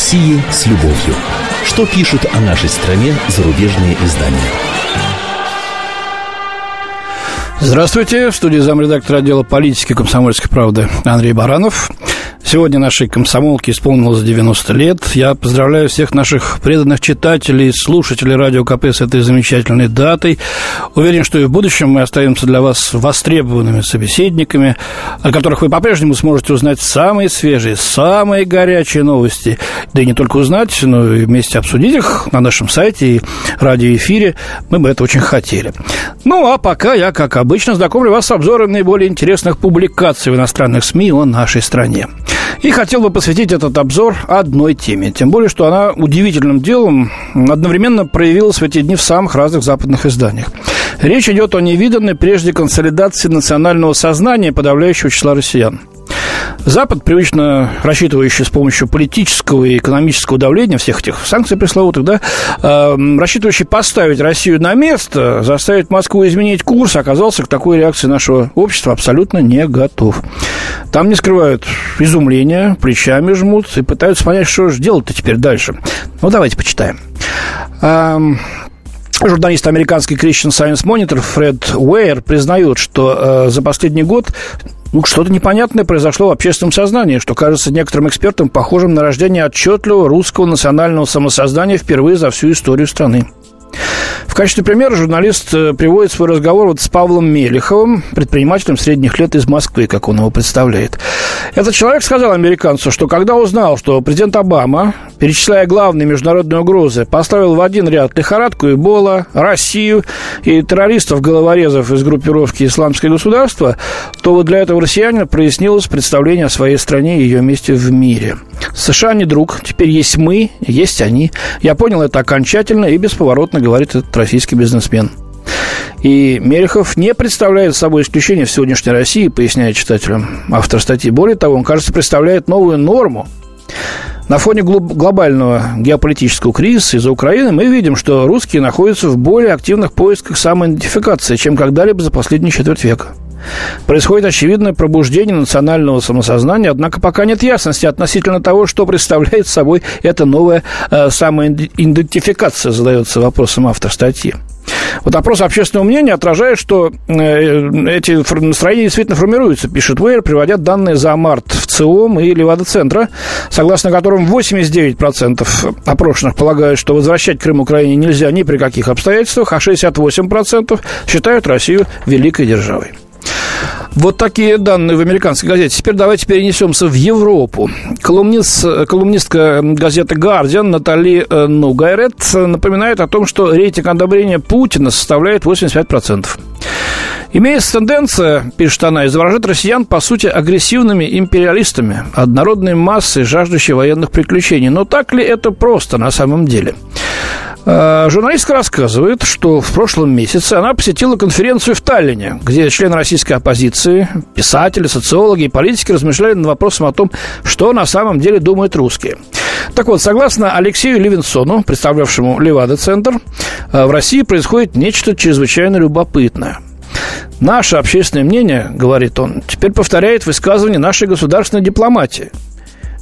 России с любовью. Что пишут о нашей стране зарубежные издания? Здравствуйте. В студии замредактора отдела политики комсомольской правды Андрей Баранов. Сегодня нашей комсомолке исполнилось 90 лет. Я поздравляю всех наших преданных читателей, слушателей Радио КП с этой замечательной датой. Уверен, что и в будущем мы остаемся для вас востребованными собеседниками, о которых вы по-прежнему сможете узнать самые свежие, самые горячие новости. Да и не только узнать, но и вместе обсудить их на нашем сайте и радиоэфире. Мы бы это очень хотели. Ну, а пока я, как обычно, знакомлю вас с обзором наиболее интересных публикаций в иностранных СМИ о нашей стране. И хотел бы посвятить этот обзор одной теме. Тем более, что она удивительным делом одновременно проявилась в эти дни в самых разных западных изданиях. Речь идет о невиданной прежде консолидации национального сознания подавляющего числа россиян. Запад, привычно рассчитывающий с помощью политического и экономического давления всех этих санкций пресловутых, да, э, рассчитывающий поставить Россию на место, заставить Москву изменить курс, оказался к такой реакции нашего общества абсолютно не готов. Там не скрывают изумления, плечами жмут и пытаются понять, что же делать-то теперь дальше. Ну, давайте почитаем. Журналист американский Christian Science Monitor Фред Уэйр признает, что э, за последний год ну, что-то непонятное произошло в общественном сознании, что кажется некоторым экспертам похожим на рождение отчетливого русского национального самосознания впервые за всю историю страны. В качестве примера журналист э, приводит свой разговор вот с Павлом Мелеховым, предпринимателем средних лет из Москвы, как он его представляет. Этот человек сказал американцу, что когда узнал, что президент Обама, перечисляя главные международные угрозы, поставил в один ряд лихорадку Эбола, Россию и террористов-головорезов из группировки «Исламское государство», то вот для этого россиянина прояснилось представление о своей стране и ее месте в мире. США не друг, теперь есть мы, есть они. Я понял это окончательно и бесповоротно, говорит этот российский бизнесмен. И Мерехов не представляет собой исключение в сегодняшней России, поясняет читателям автор статьи. Более того, он, кажется, представляет новую норму. На фоне глобального геополитического кризиса из-за Украины мы видим, что русские находятся в более активных поисках самоидентификации, чем когда-либо за последние четверть века. Происходит очевидное пробуждение национального самосознания, однако пока нет ясности относительно того, что представляет собой эта новая э, самоидентификация, задается вопросом автор статьи. Вот опрос общественного мнения отражает, что э, эти настроения действительно формируются, пишет Уэйр, приводя данные за март в ЦИОМ и Левада-центра, согласно которым 89% опрошенных полагают, что возвращать Крым Украине нельзя ни при каких обстоятельствах, а 68% считают Россию великой державой. Вот такие данные в американской газете. Теперь давайте перенесемся в Европу. Колумнист, колумнистка газеты «Гардиан» Натали э, Нугайрет напоминает о том, что рейтинг одобрения Путина составляет 85%. Имеется тенденция, пишет она, изображать россиян, по сути, агрессивными империалистами, однородной массой, жаждущей военных приключений. Но так ли это просто на самом деле? Э, журналистка рассказывает, что в прошлом месяце она посетила конференцию в Таллине, где члены российской оппозиции, писатели, социологи и политики размышляли над вопросом о том, что на самом деле думают русские. Так вот, согласно Алексею Левинсону, представлявшему Левада-центр, э, в России происходит нечто чрезвычайно любопытное – Наше общественное мнение, говорит он, теперь повторяет высказывание нашей государственной дипломатии –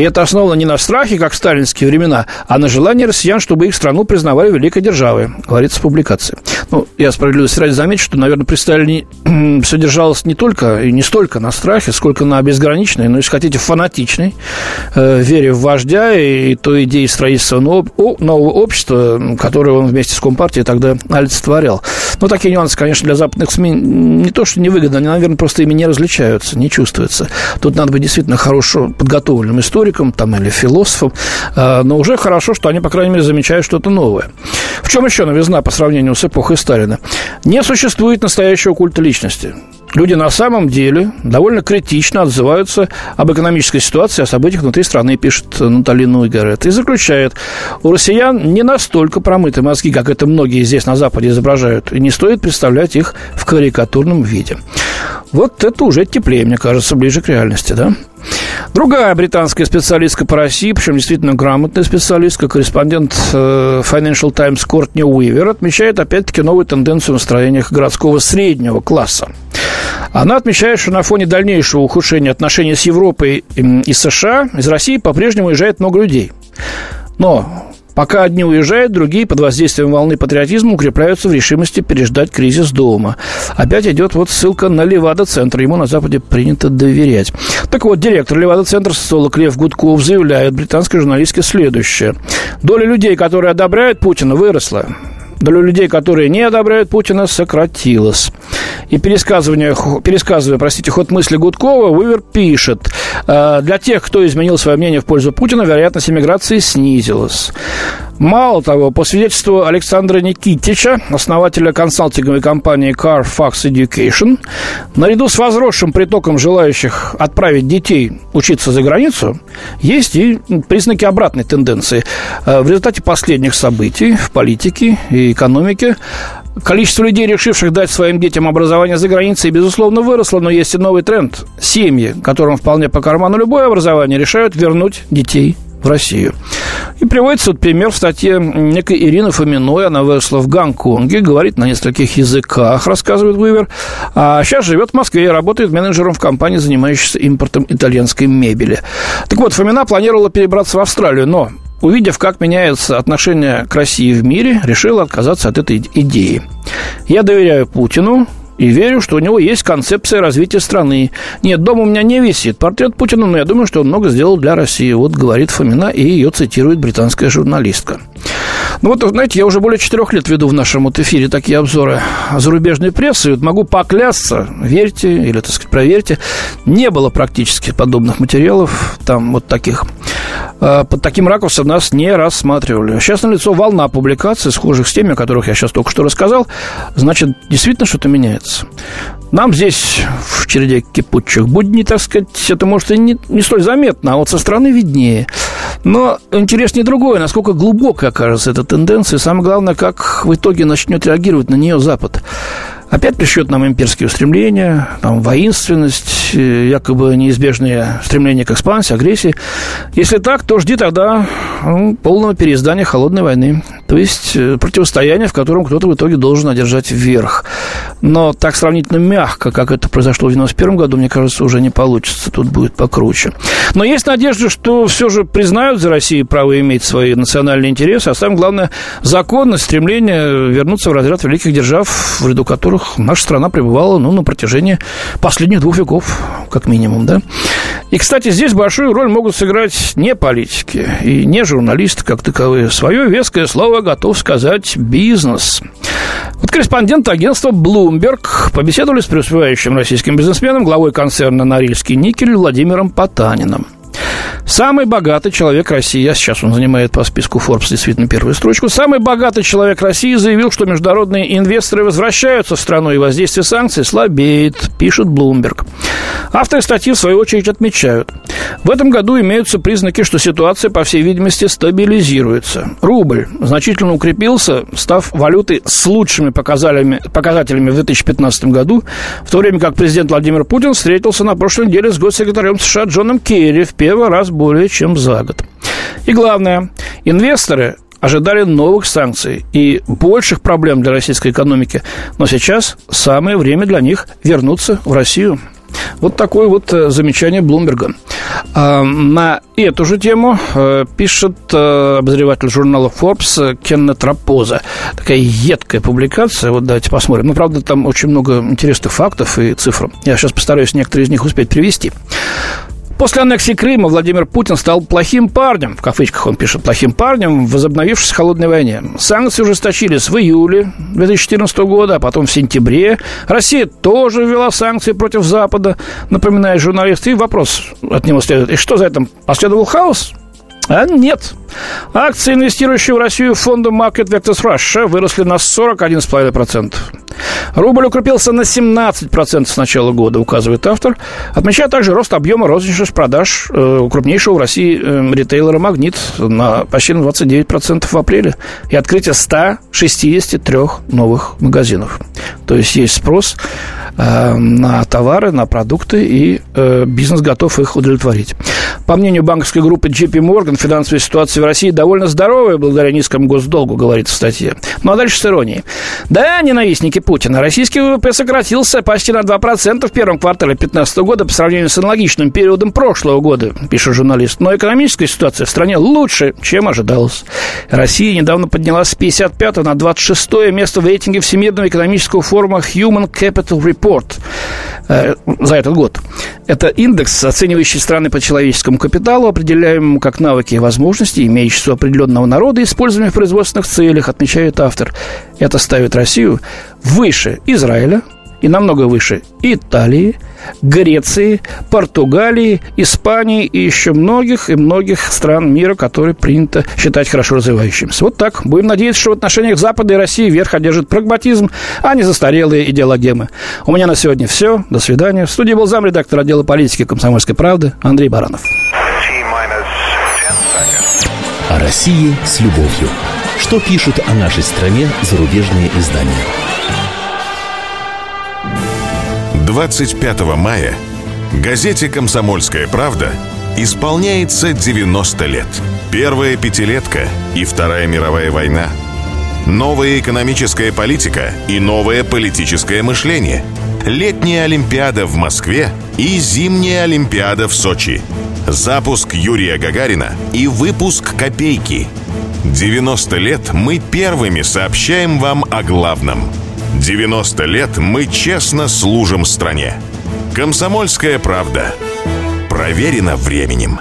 и это основано не на страхе, как в сталинские времена, а на желании россиян, чтобы их страну признавали великой державой, говорится в публикации. Ну, я справедливости ради замечу, что, наверное, при Сталине все держалось не только и не столько на страхе, сколько на безграничной, но, если хотите, фанатичной э, вере в вождя и той идеи строительства нового, нового общества, которое он вместе с Компартией тогда олицетворял. Но такие нюансы, конечно, для западных СМИ не то, что невыгодно, они, наверное, просто ими не различаются, не чувствуются. Тут надо быть действительно хорошо подготовленным историком, историком там, или философом, а, но уже хорошо, что они, по крайней мере, замечают что-то новое. В чем еще новизна по сравнению с эпохой Сталина? Не существует настоящего культа личности. Люди на самом деле довольно критично отзываются об экономической ситуации, о событиях внутри страны, пишет Наталья Нуйгарет. И заключает, у россиян не настолько промыты мозги, как это многие здесь на Западе изображают, и не стоит представлять их в карикатурном виде. Вот это уже теплее, мне кажется, ближе к реальности, да? Другая британская специалистка по России, причем действительно грамотная специалистка, корреспондент э, Financial Times Кортни Уивер, отмечает опять-таки новую тенденцию в настроениях городского среднего класса. Она отмечает, что на фоне дальнейшего ухудшения отношений с Европой и США из России по-прежнему уезжает много людей – Но Пока одни уезжают, другие под воздействием волны патриотизма укрепляются в решимости переждать кризис дома. Опять идет вот ссылка на Левада-центр. Ему на Западе принято доверять. Так вот, директор Левада-центра, социолог Лев Гудков, заявляет британской журналистке следующее. Доля людей, которые одобряют Путина, выросла доля людей, которые не одобряют Путина, сократилась. И пересказывание, пересказывая, простите, ход мысли Гудкова, Вывер пишет, «Э, для тех, кто изменил свое мнение в пользу Путина, вероятность эмиграции снизилась. Мало того, по свидетельству Александра Никитича, основателя консалтинговой компании CarFax Education, наряду с возросшим притоком желающих отправить детей учиться за границу, есть и признаки обратной тенденции. Э, в результате последних событий в политике и экономике Количество людей, решивших дать своим детям образование за границей, безусловно, выросло, но есть и новый тренд. Семьи, которым вполне по карману любое образование, решают вернуть детей в Россию. И приводится вот пример в статье некой Ирины Фоминой. Она выросла в Гонконге, говорит на нескольких языках, рассказывает Вывер. А сейчас живет в Москве и работает менеджером в компании, занимающейся импортом итальянской мебели. Так вот, Фомина планировала перебраться в Австралию, но увидев, как меняется отношение к России в мире, решила отказаться от этой идеи. Я доверяю Путину, и верю, что у него есть концепция развития страны. Нет, дома у меня не висит портрет Путина, но я думаю, что он много сделал для России. Вот говорит Фомина, и ее цитирует британская журналистка. Ну вот, знаете, я уже более четырех лет веду в нашем вот эфире такие обзоры зарубежной прессы. И вот могу поклясться, верьте или, так сказать, проверьте, не было практически подобных материалов, там вот таких. А, под таким ракурсом нас не рассматривали. Сейчас налицо волна публикаций, схожих с теми, о которых я сейчас только что рассказал. Значит, действительно что-то меняется. Нам здесь, в череде кипучих будней, так сказать, это может и не, не столь заметно, а вот со стороны виднее. Но интереснее другое, насколько глубокой окажется эта тенденция, и самое главное, как в итоге начнет реагировать на нее Запад. Опять пришьет нам имперские устремления, там, воинственность, э, якобы неизбежные стремления к экспансии, агрессии. Если так, то жди тогда ну, полного переиздания холодной войны. То есть э, противостояние, в котором кто-то в итоге должен одержать вверх. Но так сравнительно мягко, как это произошло в 91 году, мне кажется, уже не получится. Тут будет покруче. Но есть надежда, что все же признают за Россией право иметь свои национальные интересы, а самое главное, законность, стремление вернуться в разряд великих держав, в ряду которых наша страна пребывала ну, на протяжении последних двух веков, как минимум. Да? И, кстати, здесь большую роль могут сыграть не политики и не журналисты как таковые. Свое веское слово готов сказать бизнес. Вот корреспондент агентства Bloomberg побеседовали с преуспевающим российским бизнесменом, главой концерна «Норильский никель» Владимиром Потаниным – Самый богатый человек России, а сейчас он занимает по списку Forbes действительно первую строчку, самый богатый человек России заявил, что международные инвесторы возвращаются в страну и воздействие санкций слабеет, пишет Bloomberg. Авторы статьи, в свою очередь, отмечают. В этом году имеются признаки, что ситуация, по всей видимости, стабилизируется. Рубль значительно укрепился, став валютой с лучшими показателями, показателями в 2015 году, в то время как президент Владимир Путин встретился на прошлой неделе с госсекретарем США Джоном Керри в первый раз более чем за год. И главное, инвесторы ожидали новых санкций и больших проблем для российской экономики. Но сейчас самое время для них вернуться в Россию. Вот такое вот э, замечание Блумберга. На эту же тему э, пишет э, обозреватель журнала Forbes Кеннет Рапоза. Такая едкая публикация. Вот давайте посмотрим. Ну, правда, там очень много интересных фактов и цифр. Я сейчас постараюсь некоторые из них успеть привести. После аннексии Крыма Владимир Путин стал плохим парнем, в кавычках он пишет, плохим парнем в возобновившейся холодной войне. Санкции ужесточились в июле 2014 года, а потом в сентябре. Россия тоже ввела санкции против Запада, напоминает журналист. И вопрос от него следует. И что за этим? Последовал хаос? А нет. Акции, инвестирующие в Россию фонда Market Vectors Russia, выросли на 41,5%. Рубль укрепился на 17% с начала года, указывает автор. Отмечая также рост объема розничных продаж э, крупнейшего в России э, ритейлера «Магнит» на почти на 29% в апреле и открытие 163 новых магазинов. То есть есть спрос э, на товары, на продукты, и э, бизнес готов их удовлетворить. По мнению банковской группы JP Morgan, финансовая ситуация в России довольно здоровая благодаря низкому госдолгу, говорится в статье. Ну а дальше с иронией. Да, ненавистники Путина. Российский ВВП сократился почти на 2% в первом квартале 2015 года по сравнению с аналогичным периодом прошлого года, пишет журналист. Но экономическая ситуация в стране лучше, чем ожидалось. Россия недавно поднялась с 55 на 26 место в рейтинге Всемирного экономического форума Human Capital Report э, за этот год. Это индекс, оценивающий страны по человеческому капиталу, определяемому как навыки и возможности, имеющиеся у определенного народа, используемые в производственных целях, отмечает автор. Это ставит Россию выше Израиля, и намного выше Италии, Греции, Португалии, Испании и еще многих и многих стран мира, которые принято считать хорошо развивающимися. Вот так. Будем надеяться, что в отношениях Запада и России верх одержит прагматизм, а не застарелые идеологемы. У меня на сегодня все. До свидания. В студии был замредактор отдела политики комсомольской правды Андрей Баранов. О России с любовью. Что пишут о нашей стране зарубежные издания? 25 мая газете «Комсомольская правда» исполняется 90 лет. Первая пятилетка и Вторая мировая война. Новая экономическая политика и новое политическое мышление. Летняя Олимпиада в Москве и зимняя Олимпиада в Сочи. Запуск Юрия Гагарина и выпуск «Копейки». 90 лет мы первыми сообщаем вам о главном – 90 лет мы честно служим стране. Комсомольская правда. Проверено временем.